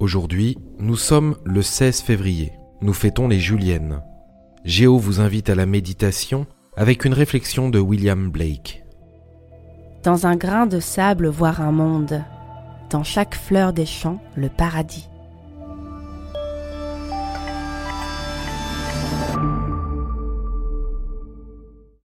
Aujourd'hui, nous sommes le 16 février. Nous fêtons les Juliennes. Géo vous invite à la méditation avec une réflexion de William Blake. Dans un grain de sable voir un monde, dans chaque fleur des champs le paradis.